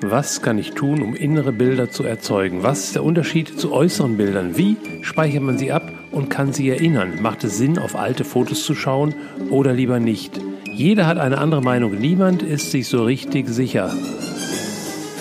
Was kann ich tun, um innere Bilder zu erzeugen? Was ist der Unterschied zu äußeren Bildern? Wie speichert man sie ab und kann sie erinnern? Macht es Sinn, auf alte Fotos zu schauen oder lieber nicht? Jeder hat eine andere Meinung. Niemand ist sich so richtig sicher.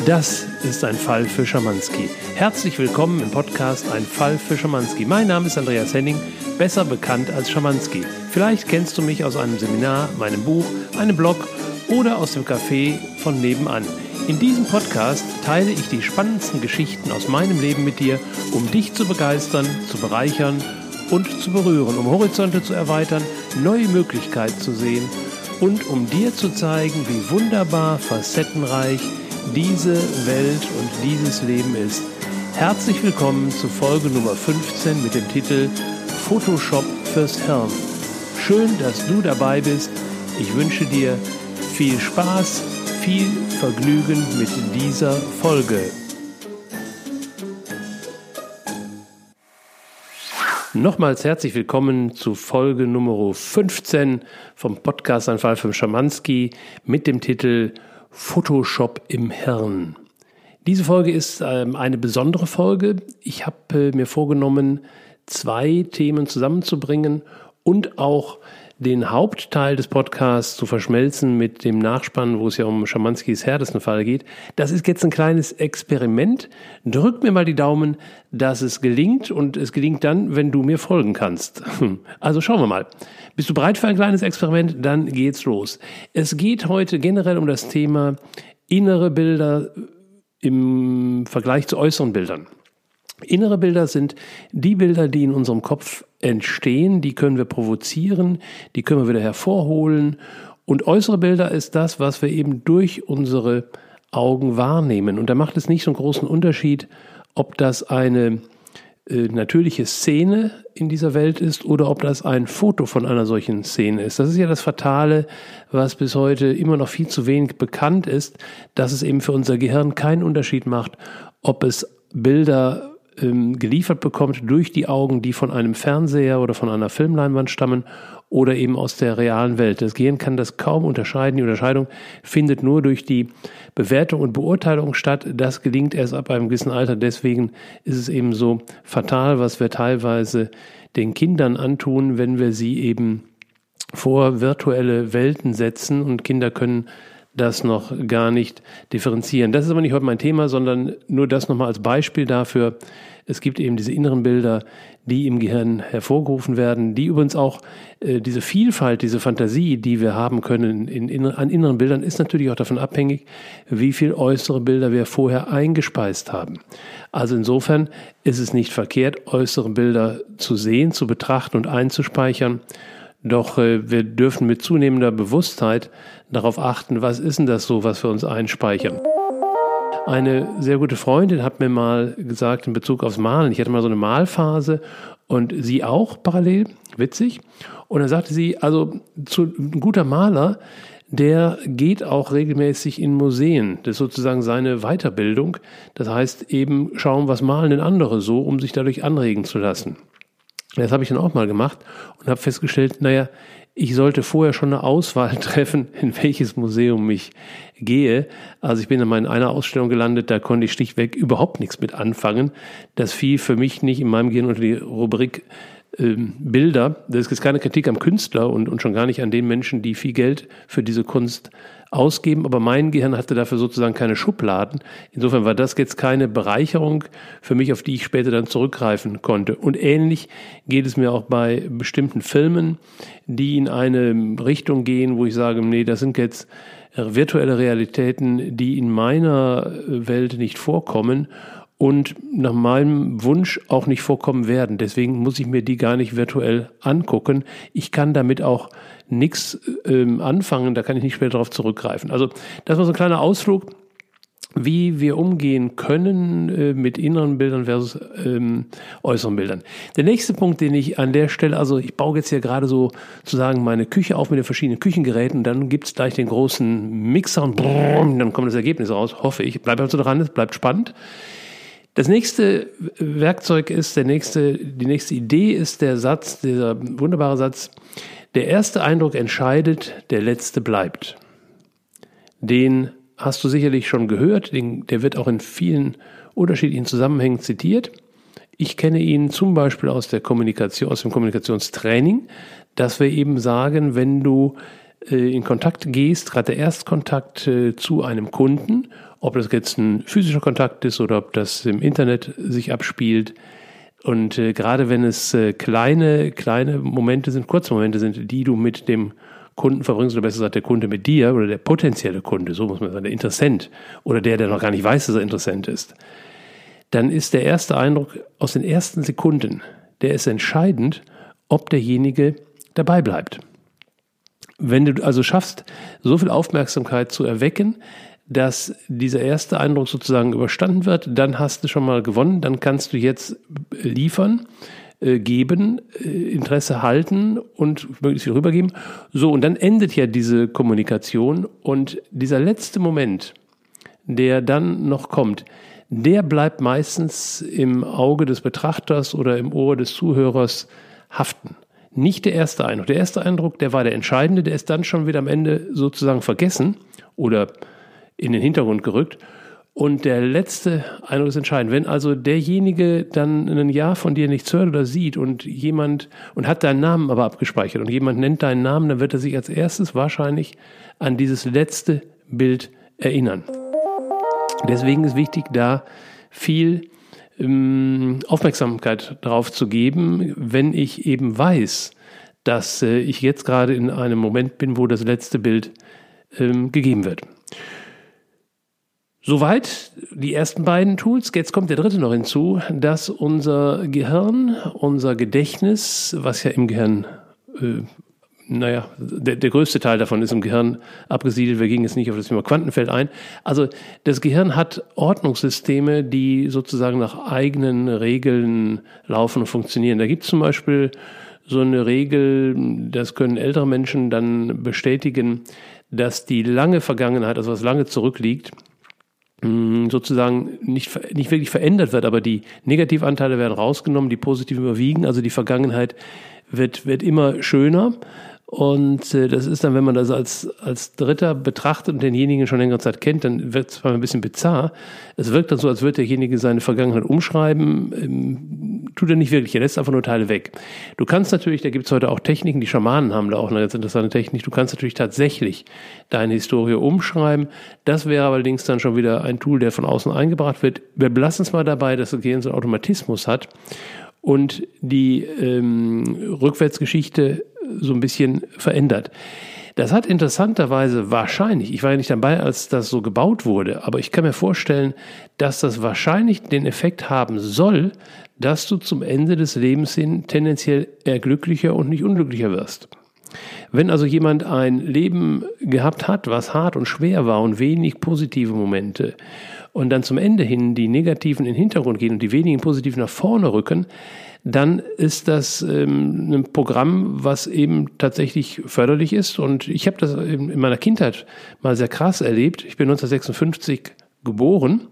Das ist ein Fall für Schamanski. Herzlich willkommen im Podcast Ein Fall für Schamanski. Mein Name ist Andreas Henning, besser bekannt als Schamanski. Vielleicht kennst du mich aus einem Seminar, meinem Buch, einem Blog oder aus dem Café von nebenan. In diesem Podcast teile ich die spannendsten Geschichten aus meinem Leben mit dir, um dich zu begeistern, zu bereichern und zu berühren, um Horizonte zu erweitern, neue Möglichkeiten zu sehen und um dir zu zeigen, wie wunderbar facettenreich diese Welt und dieses Leben ist. Herzlich willkommen zu Folge Nummer 15 mit dem Titel Photoshop fürs Hirn. Schön, dass du dabei bist. Ich wünsche dir viel Spaß viel Vergnügen mit dieser Folge. Nochmals herzlich willkommen zu Folge Nummer 15 vom Podcast Anfall von Schamanski mit dem Titel Photoshop im Hirn. Diese Folge ist ähm, eine besondere Folge. Ich habe äh, mir vorgenommen, zwei Themen zusammenzubringen und auch den Hauptteil des Podcasts zu verschmelzen mit dem Nachspann, wo es ja um Schamanskis härtesten Fall geht. Das ist jetzt ein kleines Experiment. Drück mir mal die Daumen, dass es gelingt und es gelingt dann, wenn du mir folgen kannst. Also schauen wir mal. Bist du bereit für ein kleines Experiment? Dann geht's los. Es geht heute generell um das Thema innere Bilder im Vergleich zu äußeren Bildern. Innere Bilder sind die Bilder, die in unserem Kopf entstehen, die können wir provozieren, die können wir wieder hervorholen. Und äußere Bilder ist das, was wir eben durch unsere Augen wahrnehmen. Und da macht es nicht so einen großen Unterschied, ob das eine äh, natürliche Szene in dieser Welt ist oder ob das ein Foto von einer solchen Szene ist. Das ist ja das Fatale, was bis heute immer noch viel zu wenig bekannt ist, dass es eben für unser Gehirn keinen Unterschied macht, ob es Bilder ähm, geliefert bekommt durch die Augen, die von einem Fernseher oder von einer Filmleinwand stammen oder eben aus der realen Welt. Das Gehirn kann das kaum unterscheiden. Die Unterscheidung findet nur durch die Bewertung und Beurteilung statt. Das gelingt erst ab einem gewissen Alter. Deswegen ist es eben so fatal, was wir teilweise den Kindern antun, wenn wir sie eben vor virtuelle Welten setzen und Kinder können das noch gar nicht differenzieren. Das ist aber nicht heute mein Thema, sondern nur das nochmal als Beispiel dafür. Es gibt eben diese inneren Bilder, die im Gehirn hervorgerufen werden, die übrigens auch äh, diese Vielfalt, diese Fantasie, die wir haben können in, in, an inneren Bildern, ist natürlich auch davon abhängig, wie viel äußere Bilder wir vorher eingespeist haben. Also insofern ist es nicht verkehrt, äußere Bilder zu sehen, zu betrachten und einzuspeichern. Doch äh, wir dürfen mit zunehmender Bewusstheit darauf achten, was ist denn das so, was wir uns einspeichern. Eine sehr gute Freundin hat mir mal gesagt in Bezug aufs Malen, ich hatte mal so eine Malphase und sie auch parallel, witzig. Und dann sagte sie, also zu, ein guter Maler, der geht auch regelmäßig in Museen. Das ist sozusagen seine Weiterbildung. Das heißt eben schauen, was malen denn andere so, um sich dadurch anregen zu lassen. Das habe ich dann auch mal gemacht und habe festgestellt, naja, ich sollte vorher schon eine Auswahl treffen, in welches Museum ich gehe. Also ich bin in einer Ausstellung gelandet, da konnte ich schlichtweg überhaupt nichts mit anfangen. Das fiel für mich nicht in meinem Gehirn unter die Rubrik ähm, Bilder. Das ist keine Kritik am Künstler und, und schon gar nicht an den Menschen, die viel Geld für diese Kunst ausgeben, aber mein Gehirn hatte dafür sozusagen keine Schubladen. Insofern war das jetzt keine Bereicherung für mich, auf die ich später dann zurückgreifen konnte. Und ähnlich geht es mir auch bei bestimmten Filmen, die in eine Richtung gehen, wo ich sage, nee, das sind jetzt virtuelle Realitäten, die in meiner Welt nicht vorkommen und nach meinem Wunsch auch nicht vorkommen werden. Deswegen muss ich mir die gar nicht virtuell angucken. Ich kann damit auch nichts ähm, anfangen, da kann ich nicht später darauf zurückgreifen. Also das war so ein kleiner Ausflug, wie wir umgehen können äh, mit inneren Bildern versus ähm, äußeren Bildern. Der nächste Punkt, den ich an der Stelle, also ich baue jetzt hier gerade so sozusagen meine Küche auf mit den verschiedenen Küchengeräten, dann gibt's gleich den großen Mixer und dann kommt das Ergebnis raus, hoffe ich. Bleibt also dran, es bleibt spannend. Das nächste Werkzeug ist, der nächste, die nächste Idee ist der Satz, dieser wunderbare Satz, der erste Eindruck entscheidet, der letzte bleibt. Den hast du sicherlich schon gehört, den, der wird auch in vielen unterschiedlichen Zusammenhängen zitiert. Ich kenne ihn zum Beispiel aus der Kommunikation, aus dem Kommunikationstraining, dass wir eben sagen, wenn du äh, in Kontakt gehst, gerade der Erstkontakt äh, zu einem Kunden, ob das jetzt ein physischer Kontakt ist oder ob das im Internet sich abspielt. Und äh, gerade wenn es kleine, kleine Momente sind, kurze Momente sind, die du mit dem Kunden verbringst, oder besser gesagt der Kunde mit dir oder der potenzielle Kunde, so muss man sagen, der Interessent oder der, der noch gar nicht weiß, dass er Interessent ist, dann ist der erste Eindruck aus den ersten Sekunden, der ist entscheidend, ob derjenige dabei bleibt. Wenn du also schaffst, so viel Aufmerksamkeit zu erwecken, dass dieser erste Eindruck sozusagen überstanden wird, dann hast du schon mal gewonnen, dann kannst du jetzt liefern, äh, geben, äh, Interesse halten und möglichst viel rübergeben. So, und dann endet ja diese Kommunikation und dieser letzte Moment, der dann noch kommt, der bleibt meistens im Auge des Betrachters oder im Ohr des Zuhörers haften nicht der erste Eindruck. Der erste Eindruck, der war der entscheidende, der ist dann schon wieder am Ende sozusagen vergessen oder in den Hintergrund gerückt. Und der letzte Eindruck ist entscheidend. Wenn also derjenige dann ein Jahr von dir nichts hört oder sieht und jemand und hat deinen Namen aber abgespeichert und jemand nennt deinen Namen, dann wird er sich als erstes wahrscheinlich an dieses letzte Bild erinnern. Deswegen ist wichtig, da viel ähm, Aufmerksamkeit darauf zu geben, wenn ich eben weiß, dass äh, ich jetzt gerade in einem Moment bin, wo das letzte Bild ähm, gegeben wird. Soweit die ersten beiden Tools. Jetzt kommt der dritte noch hinzu, dass unser Gehirn, unser Gedächtnis, was ja im Gehirn äh, naja, der, der größte Teil davon ist im Gehirn abgesiedelt. Wir gingen jetzt nicht auf das Thema Quantenfeld ein. Also das Gehirn hat Ordnungssysteme, die sozusagen nach eigenen Regeln laufen und funktionieren. Da gibt es zum Beispiel so eine Regel, das können ältere Menschen dann bestätigen, dass die lange Vergangenheit, also was lange zurückliegt, sozusagen nicht, nicht wirklich verändert wird, aber die Negativanteile werden rausgenommen, die positiven überwiegen, also die Vergangenheit wird, wird immer schöner und äh, das ist dann, wenn man das als, als Dritter betrachtet und denjenigen schon längere Zeit kennt, dann wird es zwar ein bisschen bizarr. Es wirkt dann so, als würde derjenige seine Vergangenheit umschreiben. Ähm, tut er nicht wirklich, er lässt einfach nur Teile weg. Du kannst natürlich, da gibt es heute auch Techniken, die Schamanen haben da auch eine ganz interessante Technik, du kannst natürlich tatsächlich deine Historie umschreiben. Das wäre allerdings dann schon wieder ein Tool, der von außen eingebracht wird. Wir belassen es mal dabei, dass das Gehirn so einen Automatismus hat und die ähm, Rückwärtsgeschichte so ein bisschen verändert. Das hat interessanterweise wahrscheinlich, ich war ja nicht dabei, als das so gebaut wurde, aber ich kann mir vorstellen, dass das wahrscheinlich den Effekt haben soll, dass du zum Ende des Lebens hin tendenziell eher glücklicher und nicht unglücklicher wirst. Wenn also jemand ein Leben gehabt hat, was hart und schwer war und wenig positive Momente und dann zum Ende hin die negativen in den Hintergrund gehen und die wenigen positiven nach vorne rücken, dann ist das ähm, ein Programm, was eben tatsächlich förderlich ist. Und ich habe das in meiner Kindheit mal sehr krass erlebt. Ich bin 1956 geboren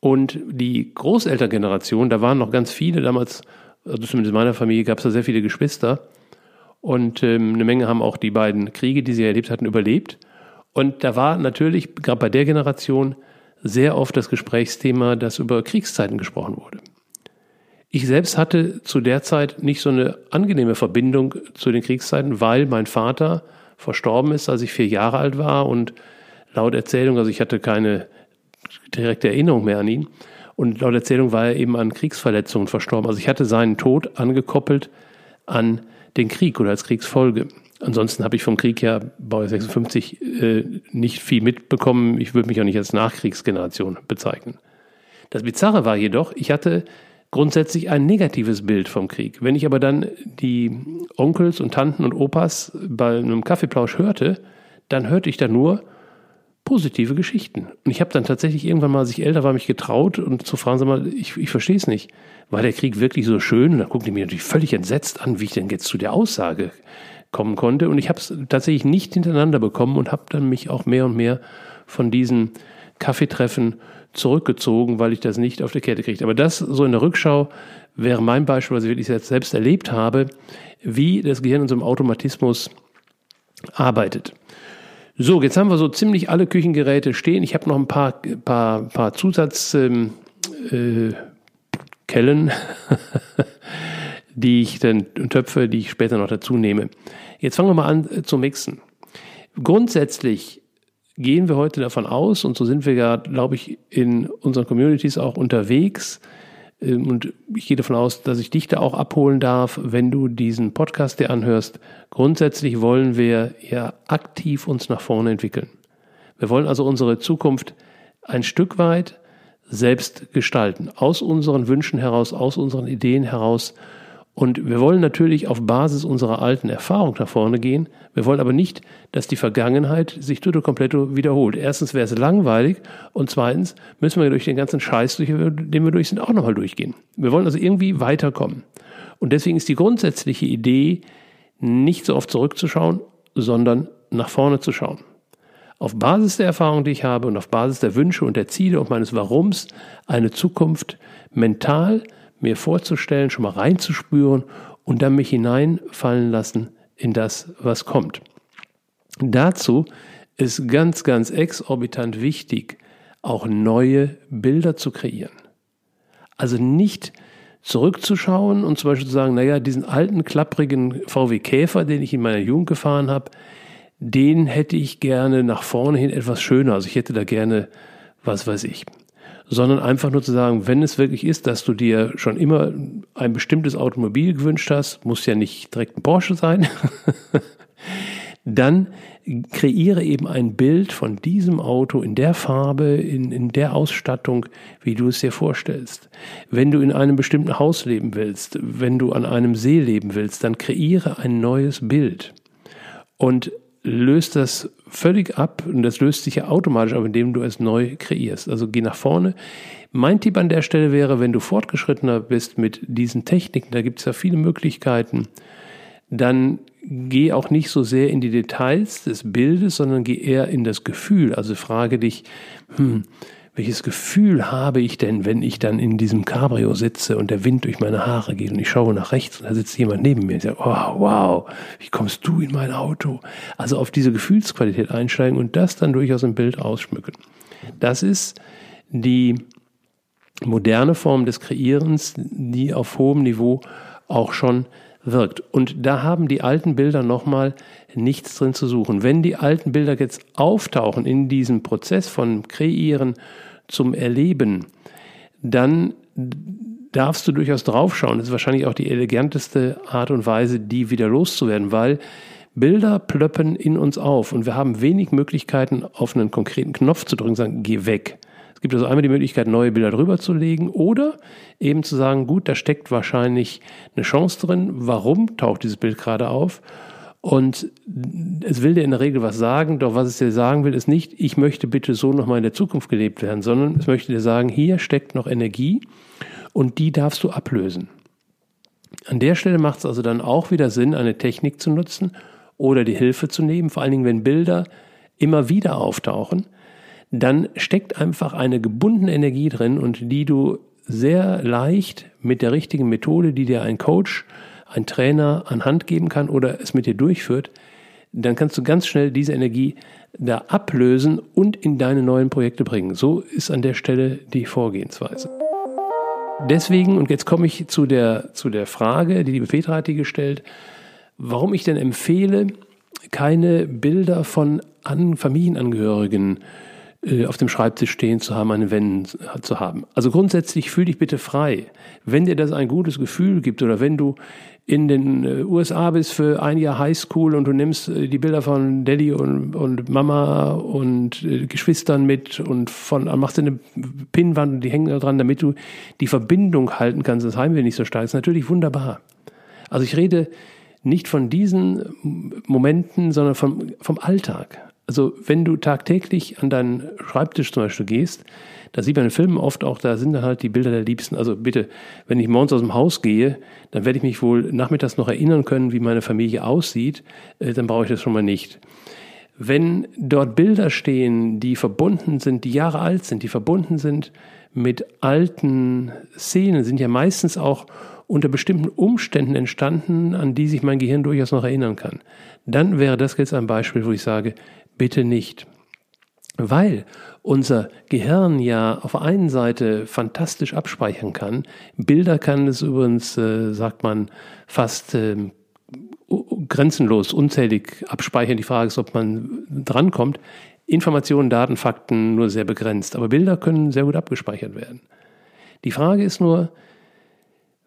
und die Großelterngeneration, da waren noch ganz viele damals, also zumindest in meiner Familie gab es da sehr viele Geschwister. Und ähm, eine Menge haben auch die beiden Kriege, die sie erlebt hatten, überlebt. Und da war natürlich, gerade bei der Generation, sehr oft das Gesprächsthema, dass über Kriegszeiten gesprochen wurde. Ich selbst hatte zu der Zeit nicht so eine angenehme Verbindung zu den Kriegszeiten, weil mein Vater verstorben ist, als ich vier Jahre alt war und laut Erzählung, also ich hatte keine direkte Erinnerung mehr an ihn und laut Erzählung war er eben an Kriegsverletzungen verstorben. Also ich hatte seinen Tod angekoppelt an den Krieg oder als Kriegsfolge. Ansonsten habe ich vom Krieg ja, Baujahr 56, äh, nicht viel mitbekommen. Ich würde mich auch nicht als Nachkriegsgeneration bezeichnen. Das Bizarre war jedoch, ich hatte grundsätzlich ein negatives Bild vom Krieg. Wenn ich aber dann die Onkels und Tanten und Opas bei einem Kaffeeplausch hörte, dann hörte ich da nur positive Geschichten. Und ich habe dann tatsächlich irgendwann mal, als ich älter war, mich getraut und zu fragen, sag mal, ich, ich verstehe es nicht. War der Krieg wirklich so schön? Und dann guckten die mich natürlich völlig entsetzt an, wie ich denn jetzt zu der Aussage kommen konnte. Und ich habe es tatsächlich nicht hintereinander bekommen und habe dann mich auch mehr und mehr von diesen Kaffeetreffen zurückgezogen, weil ich das nicht auf die Kette kriege. Aber das so in der Rückschau wäre mein Beispiel, was ich wirklich jetzt selbst erlebt habe, wie das Gehirn in so einem Automatismus arbeitet. So, jetzt haben wir so ziemlich alle Küchengeräte stehen. Ich habe noch ein paar, paar, paar Zusatzkellen, ähm, äh, die ich dann Töpfe, die ich später noch dazu nehme. Jetzt fangen wir mal an äh, zu mixen. Grundsätzlich gehen wir heute davon aus, und so sind wir ja, glaube ich, in unseren Communities auch unterwegs, ähm, und ich gehe davon aus, dass ich dich da auch abholen darf, wenn du diesen Podcast dir anhörst. Grundsätzlich wollen wir ja aktiv uns nach vorne entwickeln. Wir wollen also unsere Zukunft ein Stück weit selbst gestalten, aus unseren Wünschen heraus, aus unseren Ideen heraus und wir wollen natürlich auf Basis unserer alten Erfahrung nach vorne gehen. Wir wollen aber nicht, dass die Vergangenheit sich tutto completo wiederholt. Erstens wäre es langweilig und zweitens müssen wir durch den ganzen Scheiß, durch den wir durch sind, auch nochmal durchgehen. Wir wollen also irgendwie weiterkommen. Und deswegen ist die grundsätzliche Idee, nicht so oft zurückzuschauen, sondern nach vorne zu schauen. Auf Basis der Erfahrung, die ich habe und auf Basis der Wünsche und der Ziele und meines Warums eine Zukunft mental, mir vorzustellen, schon mal reinzuspüren und dann mich hineinfallen lassen in das, was kommt. Dazu ist ganz, ganz exorbitant wichtig, auch neue Bilder zu kreieren. Also nicht zurückzuschauen und zum Beispiel zu sagen, naja, diesen alten, klapprigen VW Käfer, den ich in meiner Jugend gefahren habe, den hätte ich gerne nach vorne hin etwas schöner. Also ich hätte da gerne, was weiß ich, sondern einfach nur zu sagen, wenn es wirklich ist, dass du dir schon immer ein bestimmtes Automobil gewünscht hast, muss ja nicht direkt ein Porsche sein, dann kreiere eben ein Bild von diesem Auto in der Farbe, in, in der Ausstattung, wie du es dir vorstellst. Wenn du in einem bestimmten Haus leben willst, wenn du an einem See leben willst, dann kreiere ein neues Bild. Und löst das völlig ab und das löst sich ja automatisch ab, indem du es neu kreierst. Also geh nach vorne. Mein Tipp an der Stelle wäre, wenn du fortgeschrittener bist mit diesen Techniken, da gibt es ja viele Möglichkeiten, dann geh auch nicht so sehr in die Details des Bildes, sondern geh eher in das Gefühl. Also frage dich, hm, welches Gefühl habe ich denn, wenn ich dann in diesem Cabrio sitze und der Wind durch meine Haare geht und ich schaue nach rechts und da sitzt jemand neben mir und sagt, oh, wow, wie kommst du in mein Auto? Also auf diese Gefühlsqualität einsteigen und das dann durchaus im Bild ausschmücken. Das ist die moderne Form des Kreierens, die auf hohem Niveau auch schon wirkt. Und da haben die alten Bilder nochmal nichts drin zu suchen. Wenn die alten Bilder jetzt auftauchen in diesem Prozess von Kreieren zum Erleben, dann darfst du durchaus draufschauen. Das ist wahrscheinlich auch die eleganteste Art und Weise, die wieder loszuwerden, weil Bilder plöppen in uns auf und wir haben wenig Möglichkeiten, auf einen konkreten Knopf zu drücken sagen, geh weg. Es gibt also einmal die Möglichkeit, neue Bilder drüber zu legen oder eben zu sagen, gut, da steckt wahrscheinlich eine Chance drin. Warum taucht dieses Bild gerade auf? Und es will dir in der Regel was sagen, doch was es dir sagen will, ist nicht, ich möchte bitte so nochmal in der Zukunft gelebt werden, sondern es möchte dir sagen, hier steckt noch Energie und die darfst du ablösen. An der Stelle macht es also dann auch wieder Sinn, eine Technik zu nutzen oder die Hilfe zu nehmen, vor allen Dingen, wenn Bilder immer wieder auftauchen, dann steckt einfach eine gebundene Energie drin und die du sehr leicht mit der richtigen Methode, die dir ein Coach ein Trainer an Hand geben kann oder es mit dir durchführt, dann kannst du ganz schnell diese Energie da ablösen und in deine neuen Projekte bringen. So ist an der Stelle die Vorgehensweise. Deswegen, und jetzt komme ich zu der, zu der Frage, die die Petra hat die gestellt, warum ich denn empfehle, keine Bilder von An Familienangehörigen äh, auf dem Schreibtisch stehen zu haben, eine Wänden zu haben. Also grundsätzlich fühl dich bitte frei. Wenn dir das ein gutes Gefühl gibt oder wenn du in den äh, USA bist für ein Jahr Highschool und du nimmst äh, die Bilder von Daddy und, und Mama und Geschwistern mit und von machst dir eine Pinnwand und die hängen da dran, damit du die Verbindung halten kannst, das Heimweh nicht so stark ist natürlich wunderbar. Also ich rede nicht von diesen Momenten, sondern vom, vom Alltag. Also wenn du tagtäglich an deinen Schreibtisch zum Beispiel gehst, da sieht man in Filmen oft auch, da sind dann halt die Bilder der Liebsten. Also bitte, wenn ich morgens aus dem Haus gehe, dann werde ich mich wohl nachmittags noch erinnern können, wie meine Familie aussieht, äh, dann brauche ich das schon mal nicht. Wenn dort Bilder stehen, die verbunden sind, die Jahre alt sind, die verbunden sind mit alten Szenen, sind ja meistens auch unter bestimmten Umständen entstanden, an die sich mein Gehirn durchaus noch erinnern kann. Dann wäre das jetzt ein Beispiel, wo ich sage, bitte nicht. Weil unser Gehirn ja auf der einen Seite fantastisch abspeichern kann. Bilder kann es übrigens, äh, sagt man, fast äh, grenzenlos, unzählig abspeichern. Die Frage ist, ob man drankommt. Informationen, Daten, Fakten nur sehr begrenzt. Aber Bilder können sehr gut abgespeichert werden. Die Frage ist nur,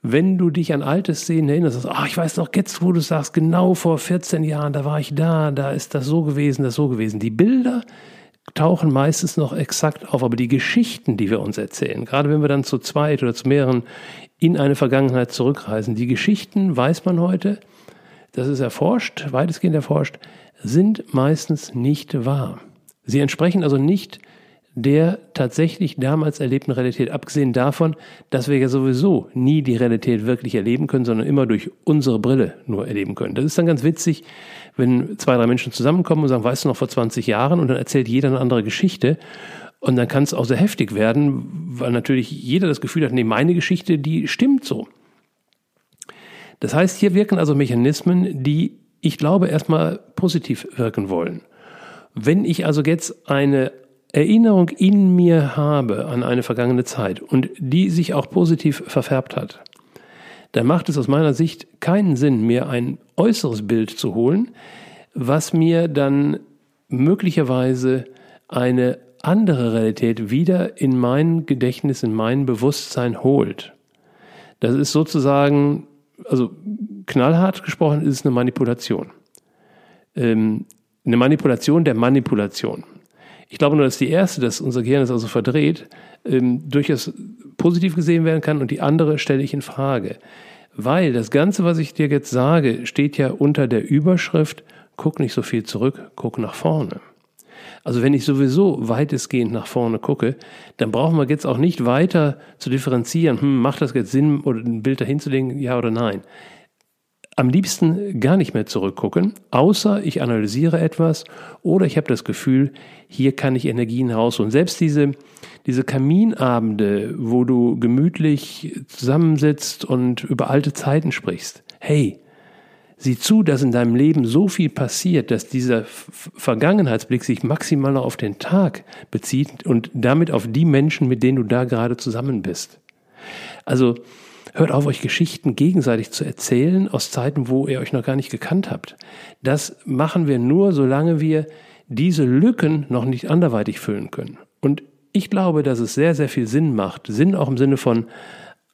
wenn du dich an alte Szenen erinnerst, ach, ich weiß noch jetzt, wo du sagst, genau vor 14 Jahren, da war ich da, da ist das so gewesen, das so gewesen. Die Bilder tauchen meistens noch exakt auf, aber die Geschichten, die wir uns erzählen, gerade wenn wir dann zu zweit oder zu mehreren in eine Vergangenheit zurückreisen, die Geschichten, weiß man heute, das ist erforscht, weitestgehend erforscht, sind meistens nicht wahr. Sie entsprechen also nicht der tatsächlich damals erlebten Realität, abgesehen davon, dass wir ja sowieso nie die Realität wirklich erleben können, sondern immer durch unsere Brille nur erleben können. Das ist dann ganz witzig, wenn zwei, drei Menschen zusammenkommen und sagen, weißt du noch vor 20 Jahren und dann erzählt jeder eine andere Geschichte und dann kann es auch sehr heftig werden, weil natürlich jeder das Gefühl hat, nee, meine Geschichte, die stimmt so. Das heißt, hier wirken also Mechanismen, die ich glaube erstmal positiv wirken wollen. Wenn ich also jetzt eine Erinnerung in mir habe an eine vergangene Zeit und die sich auch positiv verfärbt hat, dann macht es aus meiner Sicht keinen Sinn, mir ein äußeres Bild zu holen, was mir dann möglicherweise eine andere Realität wieder in mein Gedächtnis, in mein Bewusstsein holt. Das ist sozusagen, also knallhart gesprochen, ist es eine Manipulation. Ähm, eine Manipulation der Manipulation. Ich glaube nur, dass die erste, dass unser Gehirn ist also verdreht, ähm, durchaus positiv gesehen werden kann und die andere stelle ich in Frage. Weil das Ganze, was ich dir jetzt sage, steht ja unter der Überschrift, guck nicht so viel zurück, guck nach vorne. Also wenn ich sowieso weitestgehend nach vorne gucke, dann brauchen wir jetzt auch nicht weiter zu differenzieren, hm, macht das jetzt Sinn, oder ein Bild dahin zu legen, ja oder nein am liebsten gar nicht mehr zurückgucken, außer ich analysiere etwas oder ich habe das Gefühl, hier kann ich Energien rausholen. Selbst diese, diese Kaminabende, wo du gemütlich zusammensitzt und über alte Zeiten sprichst. Hey, sieh zu, dass in deinem Leben so viel passiert, dass dieser Vergangenheitsblick sich maximal auf den Tag bezieht und damit auf die Menschen, mit denen du da gerade zusammen bist. Also, Hört auf, euch Geschichten gegenseitig zu erzählen aus Zeiten, wo ihr euch noch gar nicht gekannt habt. Das machen wir nur, solange wir diese Lücken noch nicht anderweitig füllen können. Und ich glaube, dass es sehr, sehr viel Sinn macht, Sinn auch im Sinne von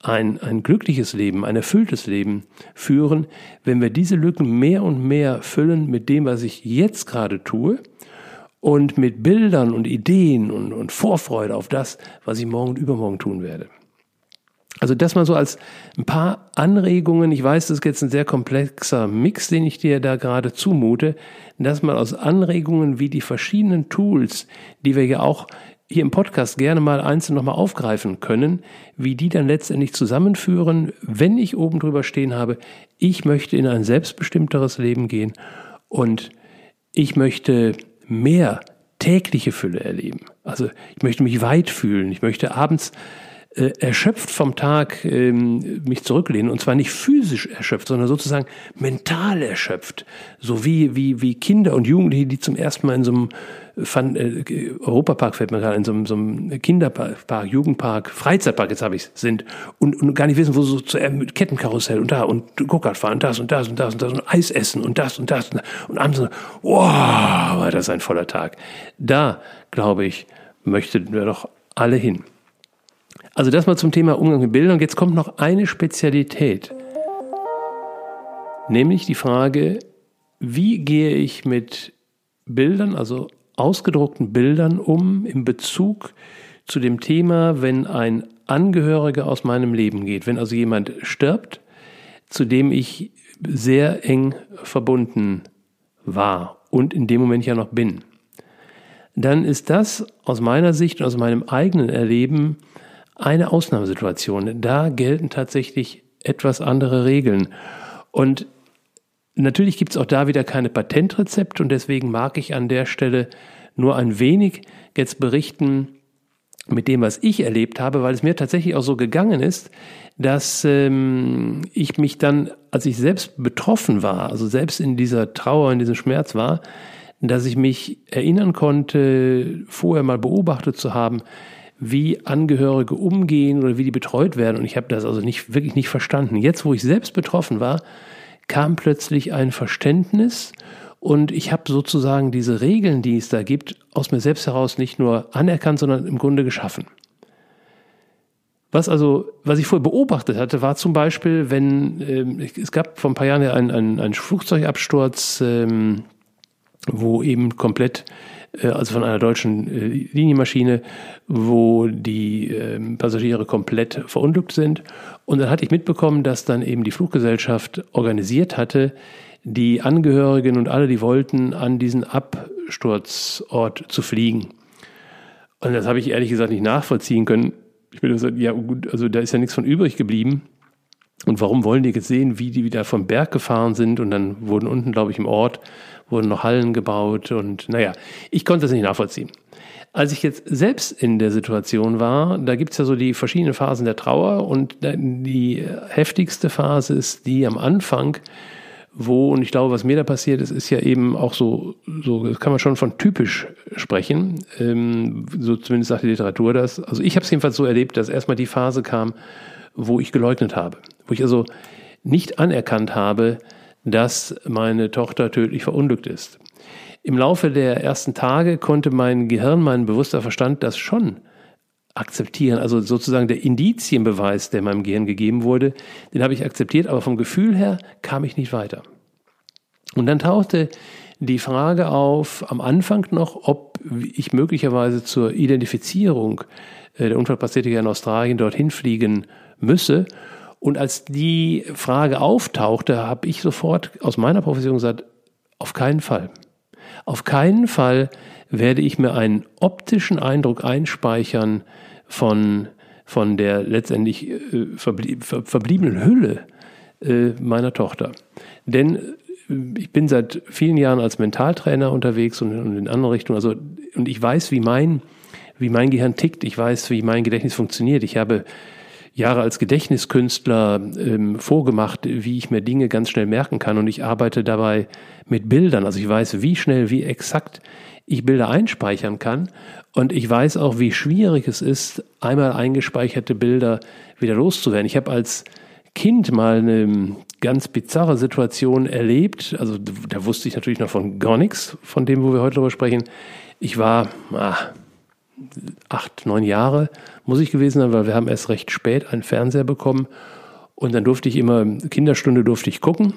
ein, ein glückliches Leben, ein erfülltes Leben führen, wenn wir diese Lücken mehr und mehr füllen mit dem, was ich jetzt gerade tue und mit Bildern und Ideen und, und Vorfreude auf das, was ich morgen und übermorgen tun werde. Also das mal so als ein paar Anregungen. Ich weiß, das ist jetzt ein sehr komplexer Mix, den ich dir da gerade zumute. Das mal aus Anregungen, wie die verschiedenen Tools, die wir ja auch hier im Podcast gerne mal einzeln nochmal aufgreifen können, wie die dann letztendlich zusammenführen, wenn ich oben drüber stehen habe, ich möchte in ein selbstbestimmteres Leben gehen und ich möchte mehr tägliche Fülle erleben. Also ich möchte mich weit fühlen. Ich möchte abends äh, erschöpft vom Tag ähm, mich zurücklehnen und zwar nicht physisch erschöpft, sondern sozusagen mental erschöpft, so wie wie wie Kinder und Jugendliche, die zum ersten Mal in so einem Fun, äh, Europapark fällt mir gerade in so einem, so einem Kinderpark, Jugendpark, Freizeitpark, jetzt habe ich sind und, und gar nicht wissen, wo so zu äh, mit Kettenkarussell und da und Go-Kart fahren und das und das und das und das und Eis essen und das und das und, und abends, wow, war das ein voller Tag. Da, glaube ich, möchten wir doch alle hin. Also das mal zum Thema Umgang mit Bildern. Jetzt kommt noch eine Spezialität. Nämlich die Frage, wie gehe ich mit Bildern, also ausgedruckten Bildern um in Bezug zu dem Thema, wenn ein Angehöriger aus meinem Leben geht, wenn also jemand stirbt, zu dem ich sehr eng verbunden war und in dem Moment ja noch bin, dann ist das aus meiner Sicht und aus meinem eigenen Erleben eine Ausnahmesituation. Da gelten tatsächlich etwas andere Regeln. Und natürlich gibt es auch da wieder keine Patentrezepte und deswegen mag ich an der Stelle nur ein wenig jetzt berichten mit dem, was ich erlebt habe, weil es mir tatsächlich auch so gegangen ist, dass ähm, ich mich dann, als ich selbst betroffen war, also selbst in dieser Trauer, in diesem Schmerz war, dass ich mich erinnern konnte, vorher mal beobachtet zu haben, wie Angehörige umgehen oder wie die betreut werden. Und ich habe das also nicht wirklich nicht verstanden. Jetzt, wo ich selbst betroffen war, kam plötzlich ein Verständnis und ich habe sozusagen diese Regeln, die es da gibt, aus mir selbst heraus nicht nur anerkannt, sondern im Grunde geschaffen. Was also, was ich vorher beobachtet hatte, war zum Beispiel, wenn ähm, es gab vor ein paar Jahren einen, einen, einen Flugzeugabsturz, ähm, wo eben komplett also von einer deutschen äh, Linienmaschine, wo die ähm, Passagiere komplett verunglückt sind. Und dann hatte ich mitbekommen, dass dann eben die Fluggesellschaft organisiert hatte, die Angehörigen und alle, die wollten, an diesen Absturzort zu fliegen. Und das habe ich ehrlich gesagt nicht nachvollziehen können. Ich bin gesagt, ja gut, also da ist ja nichts von übrig geblieben. Und warum wollen die jetzt sehen, wie die wieder vom Berg gefahren sind? Und dann wurden unten, glaube ich, im Ort wurden noch Hallen gebaut und naja, ich konnte das nicht nachvollziehen. Als ich jetzt selbst in der Situation war, da gibt es ja so die verschiedenen Phasen der Trauer und die heftigste Phase ist die am Anfang, wo, und ich glaube, was mir da passiert ist, ist ja eben auch so, so das kann man schon von typisch sprechen, ähm, so zumindest sagt die Literatur das. Also ich habe es jedenfalls so erlebt, dass erstmal die Phase kam, wo ich geleugnet habe, wo ich also nicht anerkannt habe, dass meine Tochter tödlich verunglückt ist. Im Laufe der ersten Tage konnte mein Gehirn, mein bewusster Verstand das schon akzeptieren. Also sozusagen der Indizienbeweis, der meinem Gehirn gegeben wurde, den habe ich akzeptiert, aber vom Gefühl her kam ich nicht weiter. Und dann tauchte die Frage auf, am Anfang noch, ob ich möglicherweise zur Identifizierung, äh, der Unfall passierte ja in Australien, dorthin fliegen müsse. Und als die Frage auftauchte, habe ich sofort aus meiner Profession gesagt, auf keinen Fall. Auf keinen Fall werde ich mir einen optischen Eindruck einspeichern von, von der letztendlich äh, verblieb, ver, verbliebenen Hülle äh, meiner Tochter. Denn äh, ich bin seit vielen Jahren als Mentaltrainer unterwegs und, und in andere Richtungen. Also, und ich weiß, wie mein, wie mein Gehirn tickt. Ich weiß, wie mein Gedächtnis funktioniert. Ich habe Jahre als Gedächtniskünstler ähm, vorgemacht, wie ich mir Dinge ganz schnell merken kann. Und ich arbeite dabei mit Bildern. Also ich weiß, wie schnell, wie exakt ich Bilder einspeichern kann. Und ich weiß auch, wie schwierig es ist, einmal eingespeicherte Bilder wieder loszuwerden. Ich habe als Kind mal eine ganz bizarre Situation erlebt. Also da wusste ich natürlich noch von gar nichts, von dem, wo wir heute drüber sprechen. Ich war ah, acht, neun Jahre muss ich gewesen sein, weil wir haben erst recht spät einen Fernseher bekommen. Und dann durfte ich immer, Kinderstunde durfte ich gucken.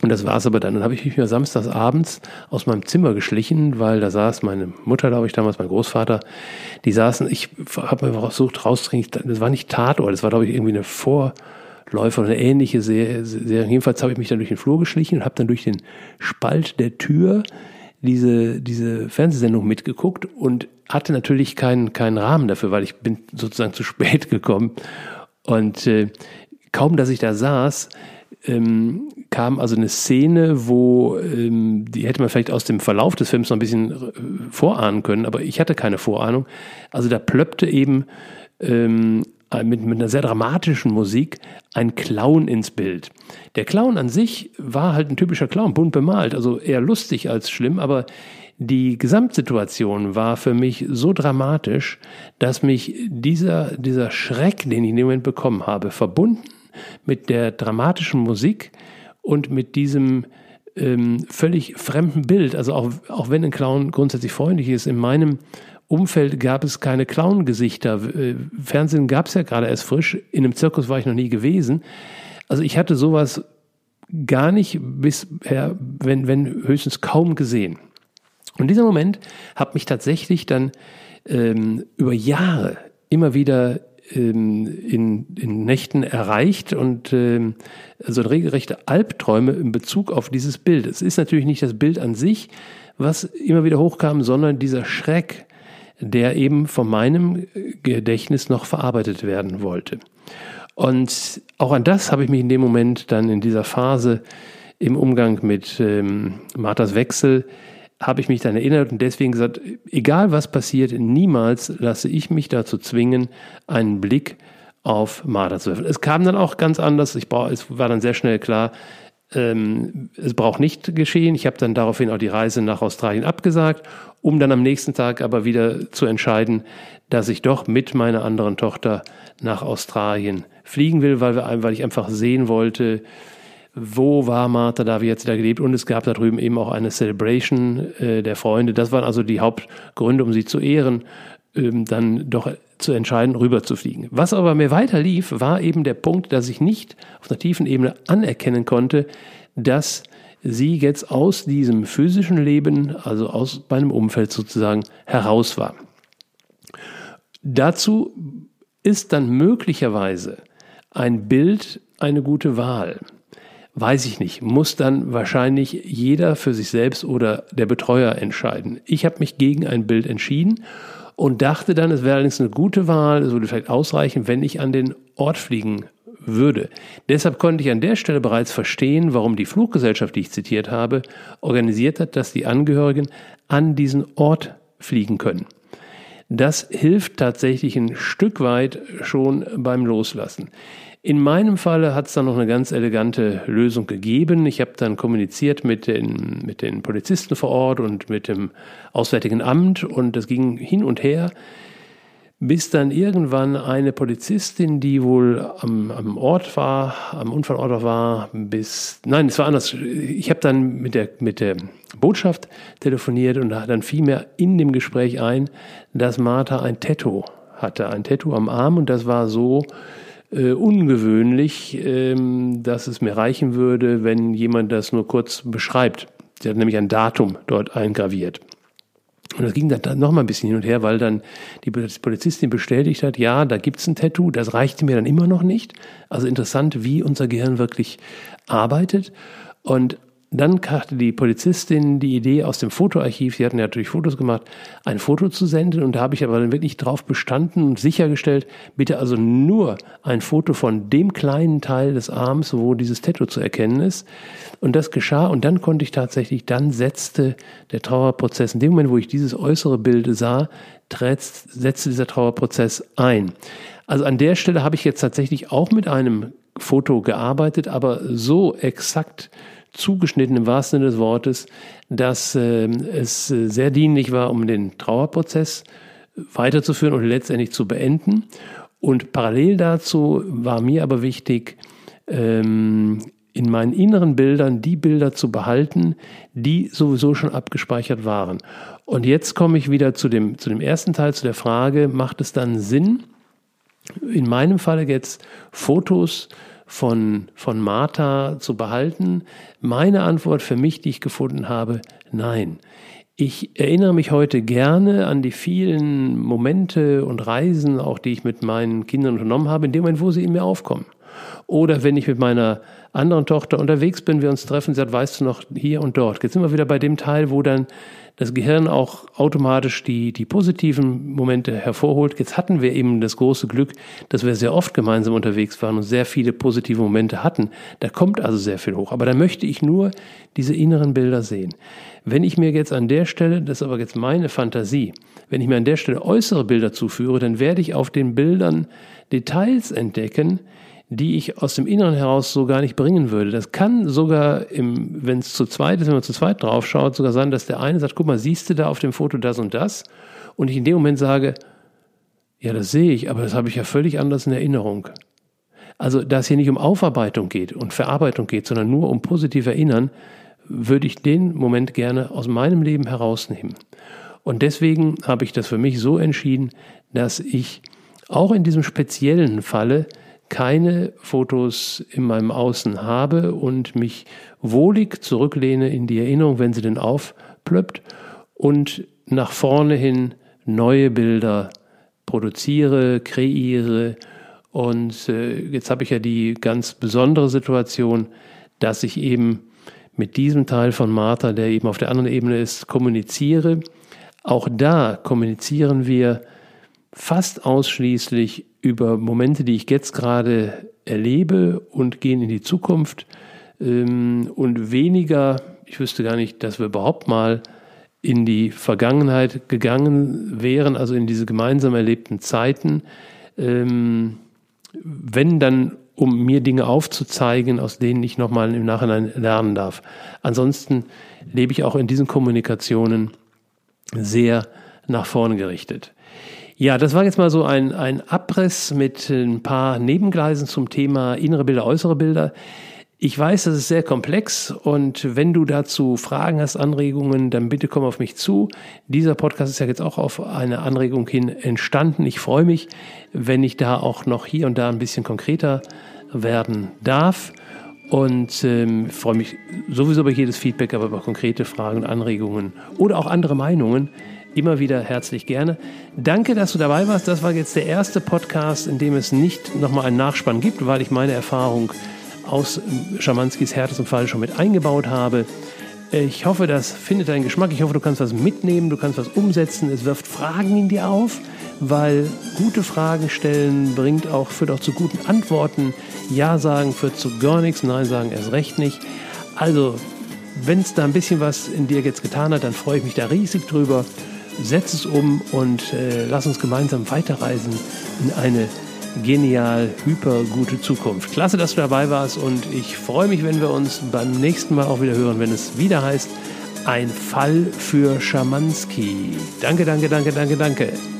Und das war es aber dann. Dann habe ich mich mal samstags abends aus meinem Zimmer geschlichen, weil da saß meine Mutter, glaube ich, damals mein Großvater. Die saßen, ich habe mir versucht rauszukriegen, das war nicht Tatort, das war, glaube ich, irgendwie eine Vorläufer oder eine ähnliche Serie. Jedenfalls habe ich mich dann durch den Flur geschlichen und habe dann durch den Spalt der Tür diese, diese Fernsehsendung mitgeguckt und hatte natürlich keinen, keinen Rahmen dafür, weil ich bin sozusagen zu spät gekommen. Und äh, kaum, dass ich da saß, ähm, kam also eine Szene, wo ähm, die hätte man vielleicht aus dem Verlauf des Films noch ein bisschen äh, vorahnen können, aber ich hatte keine Vorahnung. Also da plöppte eben ähm, äh, mit, mit einer sehr dramatischen Musik ein Clown ins Bild. Der Clown an sich war halt ein typischer Clown, bunt bemalt, also eher lustig als schlimm, aber die Gesamtsituation war für mich so dramatisch, dass mich dieser, dieser Schreck, den ich in dem Moment bekommen habe, verbunden mit der dramatischen Musik und mit diesem ähm, völlig fremden Bild, also auch, auch wenn ein Clown grundsätzlich freundlich ist, in meinem Umfeld gab es keine Clown-Gesichter. Äh, Fernsehen gab es ja gerade erst frisch. In einem Zirkus war ich noch nie gewesen. Also ich hatte sowas gar nicht bisher, wenn, wenn höchstens kaum gesehen. Und dieser Moment hat mich tatsächlich dann ähm, über Jahre immer wieder ähm, in, in Nächten erreicht und ähm, also regelrechte Albträume in Bezug auf dieses Bild. Es ist natürlich nicht das Bild an sich, was immer wieder hochkam, sondern dieser Schreck, der eben von meinem Gedächtnis noch verarbeitet werden wollte. Und auch an das habe ich mich in dem Moment dann in dieser Phase im Umgang mit ähm, Marthas Wechsel habe ich mich dann erinnert und deswegen gesagt, egal was passiert, niemals lasse ich mich dazu zwingen, einen Blick auf Martha zu werfen. Es kam dann auch ganz anders. Ich brauch, es war dann sehr schnell klar, Ähm, es braucht nicht geschehen. Ich habe dann daraufhin auch die Reise nach Australien abgesagt, um dann am nächsten Tag aber wieder zu entscheiden, dass ich doch mit meiner anderen Tochter nach Australien fliegen will, weil, wir, weil ich einfach sehen wollte, wo war Martha, da wir jetzt da gelebt und es gab da drüben eben auch eine Celebration äh, der Freunde. Das waren also die Hauptgründe, um sie zu ehren, ähm, dann doch zu entscheiden, rüber zu fliegen. Was aber mir weiter lief, war eben der Punkt, dass ich nicht auf einer tiefen Ebene anerkennen konnte, dass sie jetzt aus diesem physischen Leben, also aus meinem Umfeld sozusagen, heraus war. Dazu ist dann möglicherweise ein Bild eine gute Wahl. Weiß ich nicht. Muss dann wahrscheinlich jeder für sich selbst oder der Betreuer entscheiden. Ich habe mich gegen ein Bild entschieden und dachte dann, es wäre allerdings eine gute Wahl, es würde vielleicht ausreichen, wenn ich an den Ort fliegen würde. Deshalb konnte ich an der Stelle bereits verstehen, warum die Fluggesellschaft, die ich zitiert habe, organisiert hat, dass die Angehörigen an diesen Ort fliegen können. Das hilft tatsächlich ein Stück weit schon beim Loslassen. In meinem Falle hat es dann noch eine ganz elegante Lösung gegeben. Ich habe dann kommuniziert mit den, mit den Polizisten vor Ort und mit dem Auswärtigen Amt und das ging hin und her, bis dann irgendwann eine Polizistin, die wohl am, am Ort war, am Unfallort war, bis, nein, es war anders. Ich habe dann mit der, mit der Botschaft telefoniert und dann fiel mir in dem Gespräch ein, dass Martha ein Tattoo hatte, ein Tattoo am Arm und das war so, äh, ungewöhnlich, ähm, dass es mir reichen würde, wenn jemand das nur kurz beschreibt. Sie hat nämlich ein Datum dort eingraviert. Und das ging dann noch mal ein bisschen hin und her, weil dann die Polizistin bestätigt hat, ja, da gibt's ein Tattoo, das reichte mir dann immer noch nicht. Also interessant, wie unser Gehirn wirklich arbeitet. Und dann hatte die Polizistin die Idee aus dem Fotoarchiv, sie hatten ja natürlich Fotos gemacht, ein Foto zu senden und da habe ich aber dann wirklich drauf bestanden und sichergestellt, bitte also nur ein Foto von dem kleinen Teil des Arms, wo dieses Tattoo zu erkennen ist. Und das geschah und dann konnte ich tatsächlich, dann setzte der Trauerprozess, in dem Moment, wo ich dieses äußere Bild sah, setzte dieser Trauerprozess ein. Also an der Stelle habe ich jetzt tatsächlich auch mit einem Foto gearbeitet, aber so exakt zugeschnitten im wahrsten Sinne des Wortes, dass äh, es sehr dienlich war, um den Trauerprozess weiterzuführen und letztendlich zu beenden. Und parallel dazu war mir aber wichtig, ähm, in meinen inneren Bildern die Bilder zu behalten, die sowieso schon abgespeichert waren. Und jetzt komme ich wieder zu dem, zu dem ersten Teil, zu der Frage, macht es dann Sinn, in meinem Falle jetzt Fotos von, von Martha zu behalten? Meine Antwort für mich, die ich gefunden habe, nein. Ich erinnere mich heute gerne an die vielen Momente und Reisen, auch die ich mit meinen Kindern unternommen habe, in dem Moment, wo sie in mir aufkommen. Oder wenn ich mit meiner anderen Tochter unterwegs bin, wir uns treffen, sie sagt, weißt du noch, hier und dort. Jetzt sind wir wieder bei dem Teil, wo dann das Gehirn auch automatisch die, die positiven Momente hervorholt. Jetzt hatten wir eben das große Glück, dass wir sehr oft gemeinsam unterwegs waren und sehr viele positive Momente hatten. Da kommt also sehr viel hoch. Aber da möchte ich nur diese inneren Bilder sehen. Wenn ich mir jetzt an der Stelle, das ist aber jetzt meine Fantasie, wenn ich mir an der Stelle äußere Bilder zuführe, dann werde ich auf den Bildern Details entdecken, die ich aus dem Inneren heraus so gar nicht bringen würde. Das kann sogar, wenn es zu zweit ist, wenn man zu zweit drauf schaut, sogar sein, dass der eine sagt, guck mal, siehst du da auf dem Foto das und das? Und ich in dem Moment sage, ja, das sehe ich, aber das habe ich ja völlig anders in Erinnerung. Also, da es hier nicht um Aufarbeitung geht und Verarbeitung geht, sondern nur um positiv Erinnern, würde ich den Moment gerne aus meinem Leben herausnehmen. Und deswegen habe ich das für mich so entschieden, dass ich auch in diesem speziellen Falle keine Fotos in meinem Außen habe und mich wohlig zurücklehne in die Erinnerung, wenn sie denn aufplöppt und nach vorne hin neue Bilder produziere, kreiere. Und äh, jetzt habe ich ja die ganz besondere Situation, dass ich eben mit diesem Teil von Martha, der eben auf der anderen Ebene ist, kommuniziere. Auch da kommunizieren wir fast ausschließlich über Momente, die ich jetzt gerade erlebe und gehen in die Zukunft ähm, und weniger, ich wüsste gar nicht, dass wir überhaupt mal in die Vergangenheit gegangen wären, also in diese gemeinsam erlebten Zeiten. Ähm, wenn dann um mir Dinge aufzuzeigen, aus denen ich nochmal im Nachhinein lernen darf. Ansonsten lebe ich auch in diesen Kommunikationen sehr nach vorne gerichtet. Ja, das war jetzt mal so ein, ein Abriss mit ein paar Nebengleisen zum Thema innere Bilder, äußere Bilder. Ich weiß, das ist sehr komplex und wenn du dazu Fragen hast, Anregungen, dann bitte komm auf mich zu. Dieser Podcast ist ja jetzt auch auf eine Anregung hin entstanden. Ich freue mich, wenn ich da auch noch hier und da ein bisschen konkreter werden darf und ähm, freue mich sowieso über jedes Feedback, aber über konkrete Fragen, Anregungen oder auch andere Meinungen immer wieder herzlich gerne. Danke, dass du dabei warst. Das war jetzt der erste Podcast, in dem es nicht nochmal einen Nachspann gibt, weil ich meine Erfahrung aus Schamanskis härtestem Fall schon mit eingebaut habe. Ich hoffe, das findet deinen Geschmack. Ich hoffe, du kannst was mitnehmen, du kannst was umsetzen. Es wirft Fragen in dir auf, weil gute Fragen stellen bringt auch, führt auch zu guten Antworten. Ja sagen führt zu gar nichts, Nein sagen erst recht nicht. Also, wenn es da ein bisschen was in dir jetzt getan hat, dann freue ich mich da riesig drüber. Setz es um und äh, lass uns gemeinsam weiterreisen in eine genial, hyper gute Zukunft. Klasse, dass du dabei warst und ich freue mich, wenn wir uns beim nächsten Mal auch wieder hören, wenn es wieder heißt, ein Fall für Schamanski. Danke, danke, danke, danke, danke.